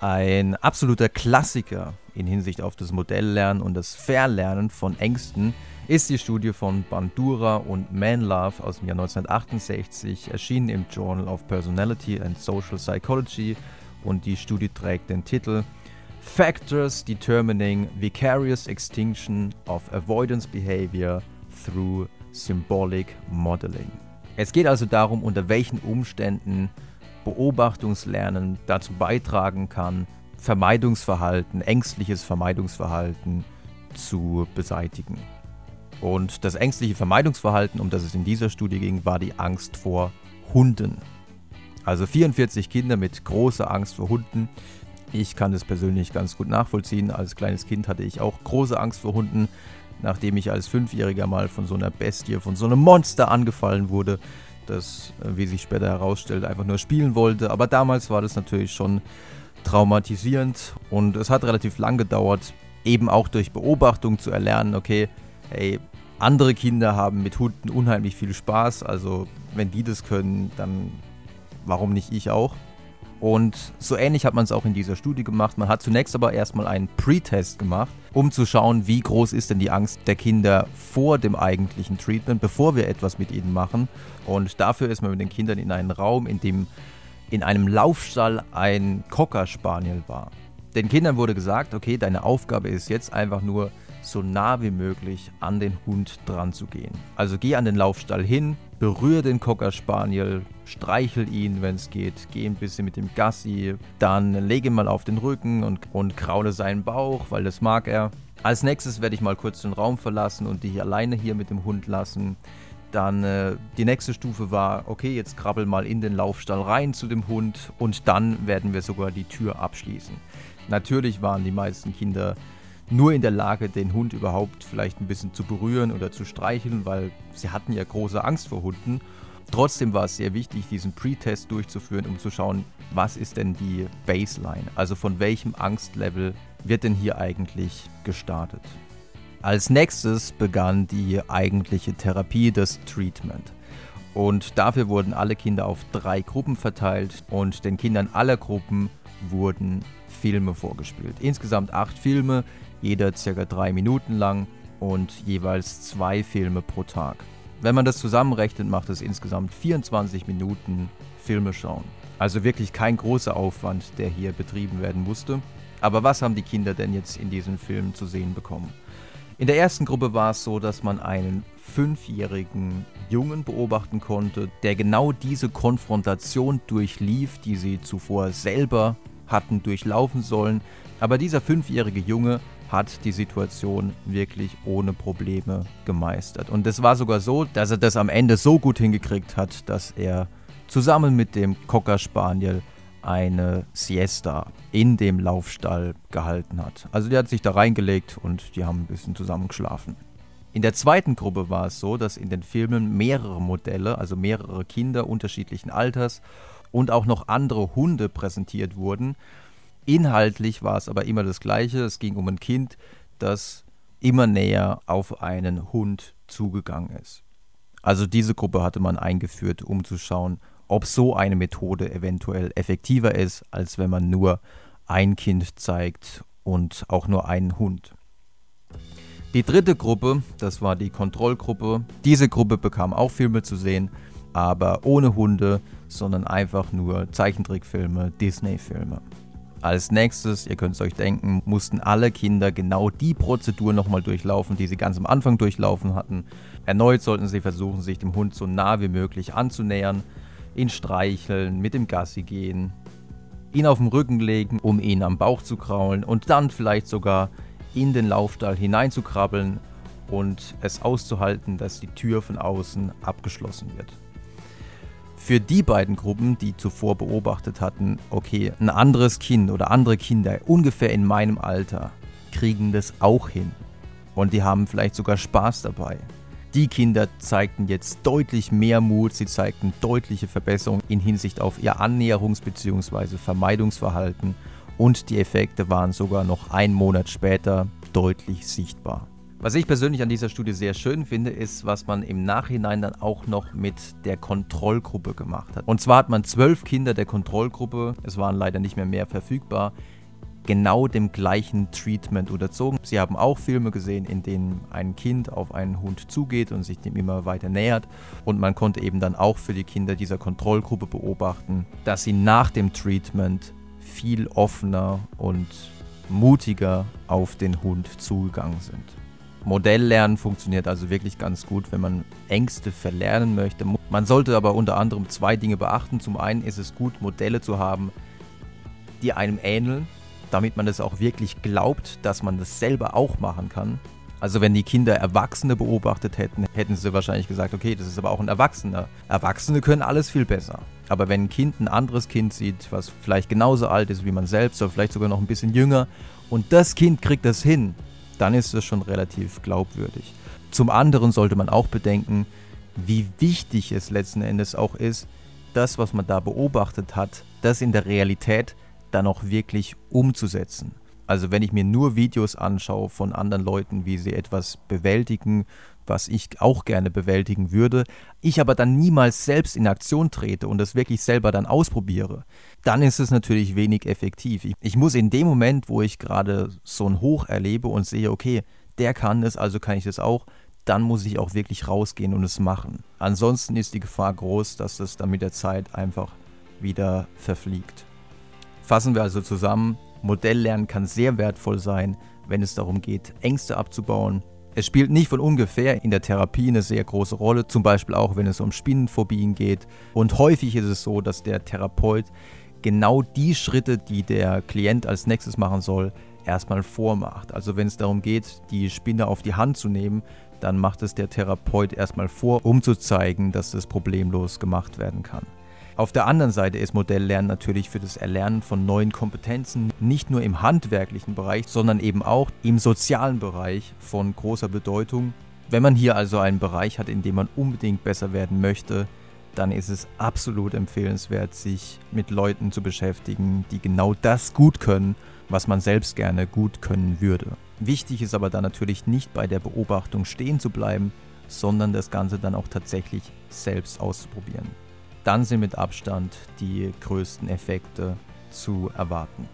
Ein absoluter Klassiker in Hinsicht auf das Modelllernen und das Verlernen von Ängsten ist die Studie von Bandura und Manlove aus dem Jahr 1968, erschienen im Journal of Personality and Social Psychology und die Studie trägt den Titel Factors Determining Vicarious Extinction of Avoidance Behavior Through Symbolic Modeling. Es geht also darum, unter welchen Umständen Beobachtungslernen dazu beitragen kann, Vermeidungsverhalten, ängstliches Vermeidungsverhalten zu beseitigen. Und das ängstliche Vermeidungsverhalten, um das es in dieser Studie ging, war die Angst vor Hunden. Also 44 Kinder mit großer Angst vor Hunden. Ich kann das persönlich ganz gut nachvollziehen. Als kleines Kind hatte ich auch große Angst vor Hunden, nachdem ich als Fünfjähriger mal von so einer Bestie, von so einem Monster angefallen wurde, das, äh, wie sich später herausstellt, einfach nur spielen wollte. Aber damals war das natürlich schon traumatisierend und es hat relativ lang gedauert, eben auch durch Beobachtung zu erlernen, okay, hey, andere Kinder haben mit Hunden unheimlich viel Spaß, also wenn die das können, dann warum nicht ich auch? Und so ähnlich hat man es auch in dieser Studie gemacht. Man hat zunächst aber erstmal einen Pre-Test gemacht, um zu schauen, wie groß ist denn die Angst der Kinder vor dem eigentlichen Treatment, bevor wir etwas mit ihnen machen. Und dafür ist man mit den Kindern in einen Raum, in dem in einem Laufstall ein Cocker Spaniel war. Den Kindern wurde gesagt, okay, deine Aufgabe ist jetzt einfach nur so nah wie möglich an den Hund dran zu gehen. Also geh an den Laufstall hin, berühre den Cocker Spaniel, streichel ihn, wenn es geht, geh ein bisschen mit dem Gassi, dann lege ihn mal auf den Rücken und, und kraule seinen Bauch, weil das mag er. Als nächstes werde ich mal kurz den Raum verlassen und dich alleine hier mit dem Hund lassen. Dann äh, die nächste Stufe war, okay, jetzt krabbel mal in den Laufstall rein zu dem Hund und dann werden wir sogar die Tür abschließen. Natürlich waren die meisten Kinder nur in der Lage, den Hund überhaupt vielleicht ein bisschen zu berühren oder zu streicheln, weil sie hatten ja große Angst vor Hunden. Trotzdem war es sehr wichtig, diesen Pre-Test durchzuführen, um zu schauen, was ist denn die Baseline? Also von welchem Angstlevel wird denn hier eigentlich gestartet? Als nächstes begann die eigentliche Therapie, das Treatment. Und dafür wurden alle Kinder auf drei Gruppen verteilt und den Kindern aller Gruppen wurden Filme vorgespielt. Insgesamt acht Filme, jeder circa drei Minuten lang und jeweils zwei Filme pro Tag. Wenn man das zusammenrechnet, macht es insgesamt 24 Minuten Filme schauen. Also wirklich kein großer Aufwand, der hier betrieben werden musste. Aber was haben die Kinder denn jetzt in diesen Filmen zu sehen bekommen? In der ersten Gruppe war es so, dass man einen fünfjährigen Jungen beobachten konnte, der genau diese Konfrontation durchlief, die sie zuvor selber hatten durchlaufen sollen. Aber dieser fünfjährige Junge hat die Situation wirklich ohne Probleme gemeistert. Und es war sogar so, dass er das am Ende so gut hingekriegt hat, dass er zusammen mit dem Cocker Spaniel eine Siesta in dem Laufstall gehalten hat. Also der hat sich da reingelegt und die haben ein bisschen zusammen geschlafen. In der zweiten Gruppe war es so, dass in den Filmen mehrere Modelle, also mehrere Kinder unterschiedlichen Alters und auch noch andere Hunde präsentiert wurden, Inhaltlich war es aber immer das Gleiche. Es ging um ein Kind, das immer näher auf einen Hund zugegangen ist. Also diese Gruppe hatte man eingeführt, um zu schauen, ob so eine Methode eventuell effektiver ist, als wenn man nur ein Kind zeigt und auch nur einen Hund. Die dritte Gruppe, das war die Kontrollgruppe. Diese Gruppe bekam auch Filme zu sehen, aber ohne Hunde, sondern einfach nur Zeichentrickfilme, Disney-Filme. Als nächstes, ihr könnt es euch denken, mussten alle Kinder genau die Prozedur nochmal durchlaufen, die sie ganz am Anfang durchlaufen hatten. Erneut sollten sie versuchen, sich dem Hund so nah wie möglich anzunähern, ihn streicheln, mit dem Gassi gehen, ihn auf den Rücken legen, um ihn am Bauch zu kraulen und dann vielleicht sogar in den Laufstall hineinzukrabbeln und es auszuhalten, dass die Tür von außen abgeschlossen wird für die beiden Gruppen, die zuvor beobachtet hatten, okay, ein anderes Kind oder andere Kinder ungefähr in meinem Alter kriegen das auch hin. Und die haben vielleicht sogar Spaß dabei. Die Kinder zeigten jetzt deutlich mehr Mut, sie zeigten deutliche Verbesserungen in Hinsicht auf ihr Annäherungs- bzw. Vermeidungsverhalten und die Effekte waren sogar noch einen Monat später deutlich sichtbar. Was ich persönlich an dieser Studie sehr schön finde, ist, was man im Nachhinein dann auch noch mit der Kontrollgruppe gemacht hat. Und zwar hat man zwölf Kinder der Kontrollgruppe, es waren leider nicht mehr mehr verfügbar, genau dem gleichen Treatment unterzogen. Sie haben auch Filme gesehen, in denen ein Kind auf einen Hund zugeht und sich dem immer weiter nähert. Und man konnte eben dann auch für die Kinder dieser Kontrollgruppe beobachten, dass sie nach dem Treatment viel offener und mutiger auf den Hund zugegangen sind. Modelllernen funktioniert also wirklich ganz gut, wenn man Ängste verlernen möchte. Man sollte aber unter anderem zwei Dinge beachten. Zum einen ist es gut, Modelle zu haben, die einem ähneln, damit man es auch wirklich glaubt, dass man das selber auch machen kann. Also wenn die Kinder Erwachsene beobachtet hätten, hätten sie wahrscheinlich gesagt, okay, das ist aber auch ein Erwachsener. Erwachsene können alles viel besser. Aber wenn ein Kind ein anderes Kind sieht, was vielleicht genauso alt ist wie man selbst oder vielleicht sogar noch ein bisschen jünger, und das Kind kriegt das hin, dann ist es schon relativ glaubwürdig. Zum anderen sollte man auch bedenken, wie wichtig es letzten Endes auch ist, das, was man da beobachtet hat, das in der Realität dann auch wirklich umzusetzen. Also wenn ich mir nur Videos anschaue von anderen Leuten, wie sie etwas bewältigen, was ich auch gerne bewältigen würde, ich aber dann niemals selbst in Aktion trete und das wirklich selber dann ausprobiere, dann ist es natürlich wenig effektiv. Ich, ich muss in dem Moment, wo ich gerade so ein Hoch erlebe und sehe, okay, der kann es, also kann ich das auch, dann muss ich auch wirklich rausgehen und es machen. Ansonsten ist die Gefahr groß, dass es dann mit der Zeit einfach wieder verfliegt. Fassen wir also zusammen, Modelllernen kann sehr wertvoll sein, wenn es darum geht, Ängste abzubauen. Es spielt nicht von ungefähr in der Therapie eine sehr große Rolle, zum Beispiel auch wenn es um Spinnenphobien geht. Und häufig ist es so, dass der Therapeut genau die Schritte, die der Klient als nächstes machen soll, erstmal vormacht. Also wenn es darum geht, die Spinne auf die Hand zu nehmen, dann macht es der Therapeut erstmal vor, um zu zeigen, dass es problemlos gemacht werden kann. Auf der anderen Seite ist Modelllernen natürlich für das Erlernen von neuen Kompetenzen nicht nur im handwerklichen Bereich, sondern eben auch im sozialen Bereich von großer Bedeutung. Wenn man hier also einen Bereich hat, in dem man unbedingt besser werden möchte, dann ist es absolut empfehlenswert, sich mit Leuten zu beschäftigen, die genau das gut können, was man selbst gerne gut können würde. Wichtig ist aber dann natürlich nicht bei der Beobachtung stehen zu bleiben, sondern das Ganze dann auch tatsächlich selbst auszuprobieren dann sind mit Abstand die größten Effekte zu erwarten.